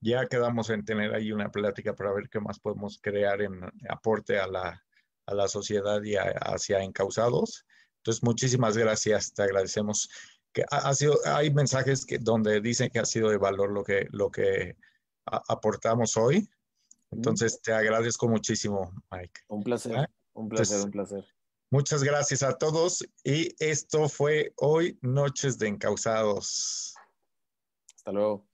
Ya quedamos en tener ahí una plática para ver qué más podemos crear en aporte a la, a la sociedad y hacia encausados. Entonces, muchísimas gracias, te agradecemos. Que ha, sido, hay mensajes que, donde dicen que ha sido de valor lo que, lo que aportamos hoy. Entonces, te agradezco muchísimo, Mike. Un placer, ¿Eh? un placer, un placer. Muchas gracias a todos y esto fue hoy Noches de Encausados. Hasta luego.